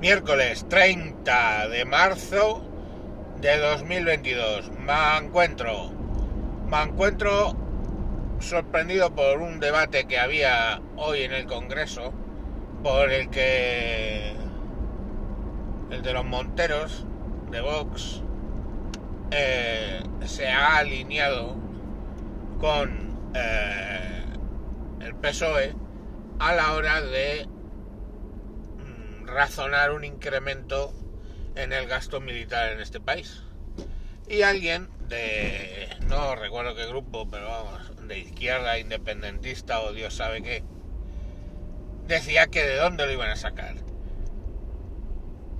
miércoles 30 de marzo de 2022. Me encuentro, me encuentro sorprendido por un debate que había hoy en el Congreso, por el que el de los Monteros de Vox eh, se ha alineado con eh, el PSOE a la hora de razonar un incremento en el gasto militar en este país. Y alguien de, no recuerdo qué grupo, pero vamos, de izquierda, independentista o Dios sabe qué, decía que de dónde lo iban a sacar.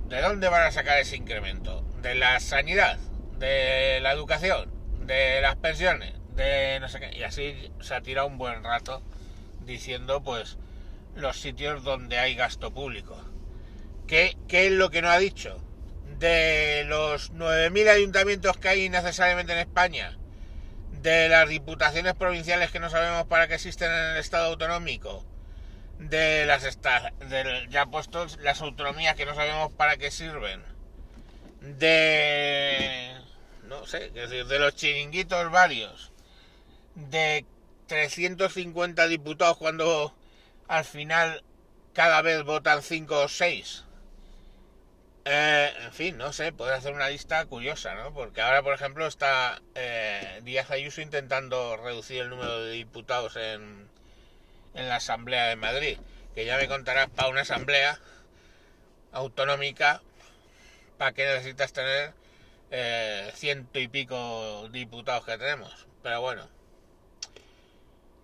¿De dónde van a sacar ese incremento? ¿De la sanidad? ¿De la educación? ¿De las pensiones? De no sé qué. Y así se ha tirado un buen rato diciendo pues los sitios donde hay gasto público. ¿Qué, es lo que no ha dicho? De los 9.000 ayuntamientos que hay necesariamente en España, de las diputaciones provinciales que no sabemos para qué existen en el Estado autonómico, de las de, ya puestos las autonomías que no sabemos para qué sirven, de no sé, decir, de los chiringuitos varios, de 350 diputados cuando al final cada vez votan 5 o 6. Eh, en fin, no sé, puede hacer una lista curiosa, ¿no? Porque ahora, por ejemplo, está eh, Díaz Ayuso intentando reducir el número de diputados en, en la Asamblea de Madrid, que ya me contarás para una asamblea autonómica, para qué necesitas tener eh, ciento y pico diputados que tenemos. Pero bueno.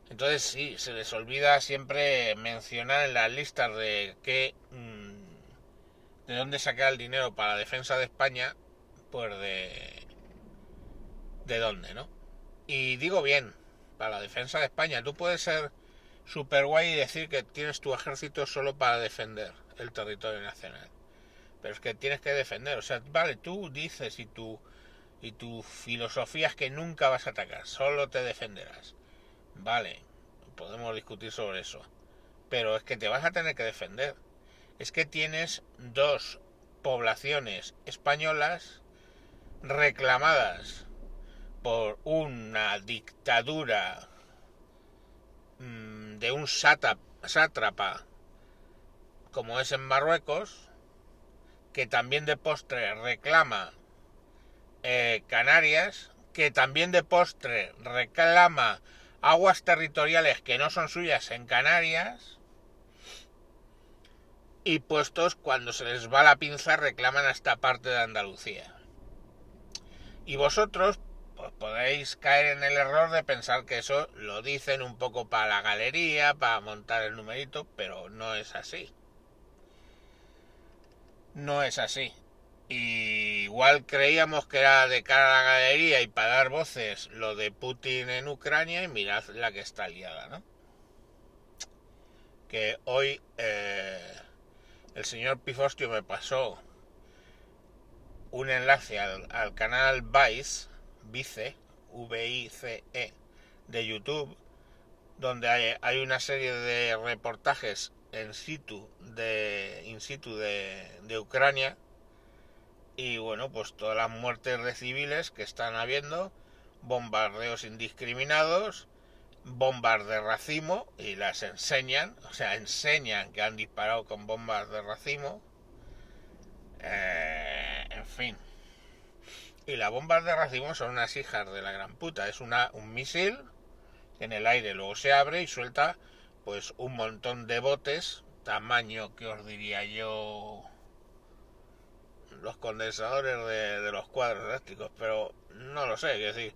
Entonces sí, se les olvida siempre mencionar en las listas de qué... De dónde sacar el dinero para la defensa de España, pues de... ¿De dónde, no? Y digo bien, para la defensa de España. Tú puedes ser super guay y decir que tienes tu ejército solo para defender el territorio nacional. Pero es que tienes que defender. O sea, vale, tú dices y tu, y tu filosofía es que nunca vas a atacar, solo te defenderás. Vale, podemos discutir sobre eso. Pero es que te vas a tener que defender. Es que tienes dos poblaciones españolas reclamadas por una dictadura mm, de un sátrapa como es en Marruecos, que también de postre reclama eh, Canarias, que también de postre reclama aguas territoriales que no son suyas en Canarias, y puestos cuando se les va la pinza reclaman a esta parte de Andalucía. Y vosotros pues podéis caer en el error de pensar que eso lo dicen un poco para la galería, para montar el numerito, pero no es así. No es así. igual creíamos que era de cara a la galería y para dar voces lo de Putin en Ucrania y mirad la que está liada, ¿no? Que hoy eh, el señor Pifostio me pasó un enlace al, canal Vice, Vice, V-I-C-E, de YouTube, donde hay, una serie de reportajes en situ de in situ de, de, Ucrania. Y bueno pues todas las muertes de civiles que están habiendo bombardeos indiscriminados bombas de racimo y las enseñan o sea enseñan que han disparado con bombas de racimo. Eh, en fin. Y las bombas de racimo son unas hijas de la gran puta. Es una un misil en el aire luego se abre y suelta pues un montón de botes, tamaño que os diría yo los condensadores de, los cuadros eléctricos, pero no lo sé, es decir,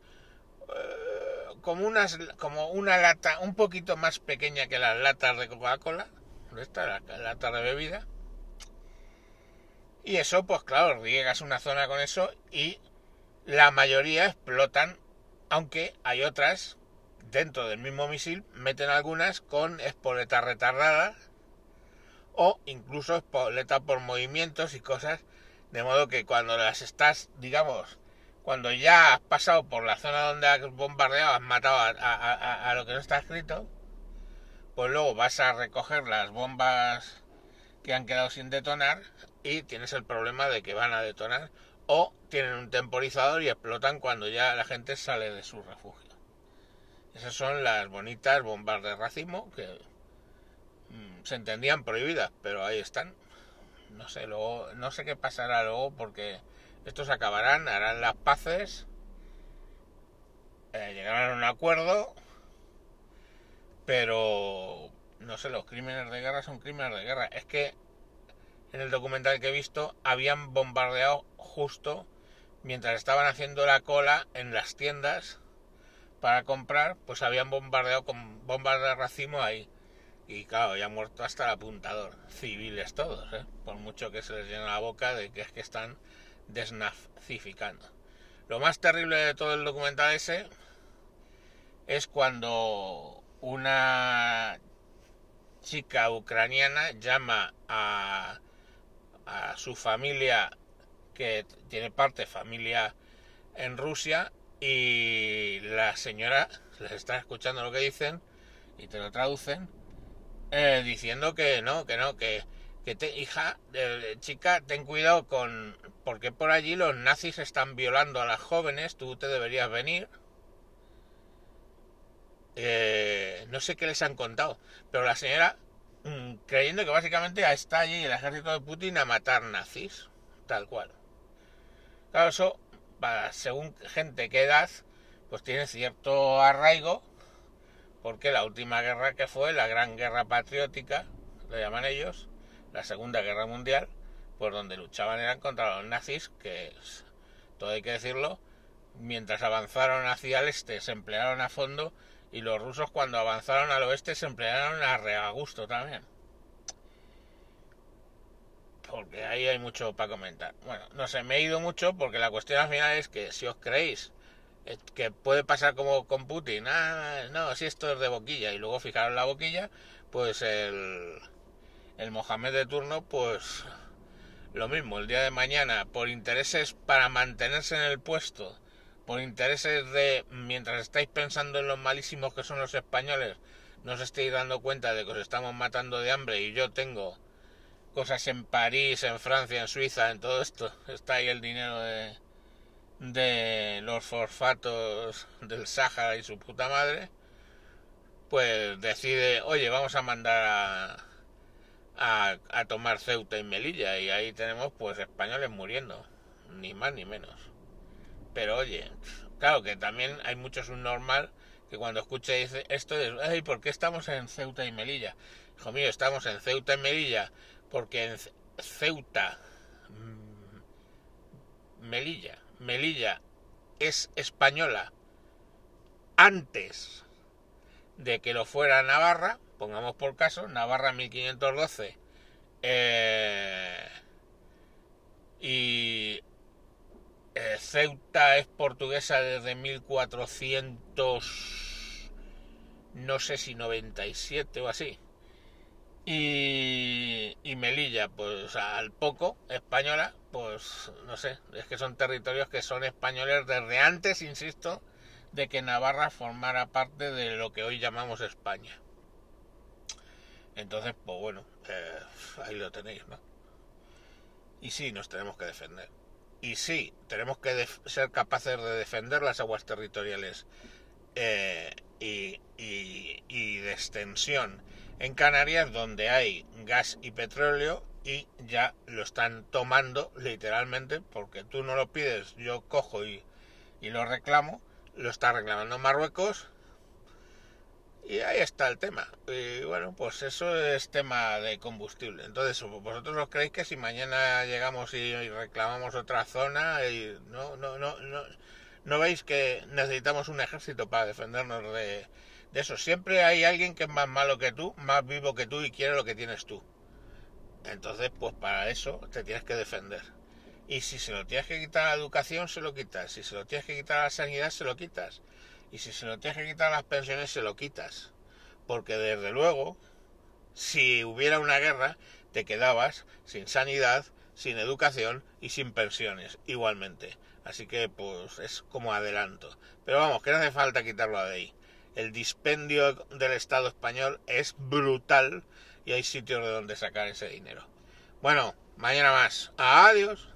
eh, como unas como una lata un poquito más pequeña que las latas de Coca-Cola, la, lata de bebida. Y eso, pues claro, riegas una zona con eso y la mayoría explotan, aunque hay otras dentro del mismo misil meten algunas con espoletas retardadas o incluso espoletas por movimientos y cosas de modo que cuando las estás digamos cuando ya has pasado por la zona donde has bombardeado has matado a, lo que no está escrito pues luego vas a recoger las bombas que han quedado sin detonar y tienes el problema de que van a detonar o tienen un temporizador y explotan cuando ya la gente sale de su refugio. Esas son las bonitas bombas de racimo que mm, se entendían prohibidas, pero ahí están. No sé, luego, no sé qué pasará luego porque estos acabarán, harán las paces, eh, llegarán a un acuerdo, pero no sé, los crímenes de guerra son crímenes de guerra. Es que en el documental que he visto habían bombardeado justo mientras estaban haciendo la cola en las tiendas para comprar, pues habían bombardeado con bombas de racimo ahí. Y claro, ya han muerto hasta el apuntador. Civiles todos, ¿eh? Por mucho que se les llene la boca de que es que están desnazificando. Lo más terrible de todo el documental ese es cuando una chica ucraniana llama a, a su familia que tiene parte familia en Rusia y la señora les está escuchando lo que dicen y te lo traducen eh, diciendo que no, que no, que, que te, hija, eh, chica, ten cuidado con porque por allí los nazis están violando a las jóvenes, tú te deberías venir. Eh, no sé qué les han contado, pero la señora mm, creyendo que básicamente está allí el ejército de Putin a matar nazis, tal cual. Claro, eso, según gente que edad, pues tiene cierto arraigo, porque la última guerra que fue, la Gran Guerra Patriótica, lo llaman ellos, la Segunda Guerra Mundial, pues donde luchaban eran contra los nazis, que todo hay que decirlo, mientras avanzaron hacia el este se emplearon a fondo y los rusos cuando avanzaron al oeste se emplearon a reagusto también porque ahí hay mucho para comentar. Bueno, no sé, me he ido mucho porque la cuestión al final es que si os creéis eh, que puede pasar como con Putin, ah, no, si esto es de boquilla y luego fijaros la boquilla, pues el, el Mohamed de turno, pues lo mismo, el día de mañana, por intereses para mantenerse en el puesto, por intereses de, mientras estáis pensando en los malísimos que son los españoles, no os estéis dando cuenta de que os estamos matando de hambre y yo tengo cosas en París, en Francia, en Suiza, en todo esto. Está ahí el dinero de, los fosfatos del Sáhara y su puta madre. Pues decide, oye, vamos a mandar a, a, a tomar Ceuta y Melilla. Y ahí tenemos pues españoles muriendo. Ni más ni menos. Pero oye, claro que también hay muchos un normal que cuando escucha esto es, ay, ¿por qué estamos en Ceuta y Melilla? Hijo mío, estamos en Ceuta y Melilla porque en Ceuta, mm, Melilla, Melilla es española antes de que lo fuera Navarra, pongamos por caso, Navarra 1512, eh, y eh, Ceuta es portuguesa desde 1400, no sé si 97 o así. Y, Melilla, pues al poco, española, pues no sé, es que son territorios que son españoles desde antes, insisto, de que Navarra formara parte de lo que hoy llamamos España. Entonces, pues bueno, eh, ahí lo tenéis, ¿no? Y sí, nos tenemos que defender. Y sí, tenemos que ser capaces de defender las aguas territoriales eh, y, y de extensión en Canarias donde hay gas y petróleo y ya lo están tomando literalmente porque tú no lo pides, yo cojo y, lo reclamo, lo está reclamando Marruecos y ahí está el tema. Y bueno, pues eso es tema de combustible. Entonces, vosotros os creéis que si mañana llegamos y, reclamamos otra zona y no, no, no, no, no veis que necesitamos un ejército para defendernos de, de eso. Siempre hay alguien que es más malo que tú, más vivo que tú y quiere lo que tienes tú. Entonces, pues para eso te tienes que defender. Y si se lo tienes que quitar a la educación, se lo quitas. Si se lo tienes que quitar a la sanidad, se lo quitas. Y si se lo tienes que quitar las pensiones, se lo quitas. Porque desde luego, si hubiera una guerra, te quedabas sin sanidad, sin educación y sin pensiones igualmente. Así que pues es como adelanto. Pero vamos, que no hace falta quitarlo de ahí el dispendio del Estado español es brutal y hay sitios de donde sacar ese dinero. Bueno, mañana más. Adiós.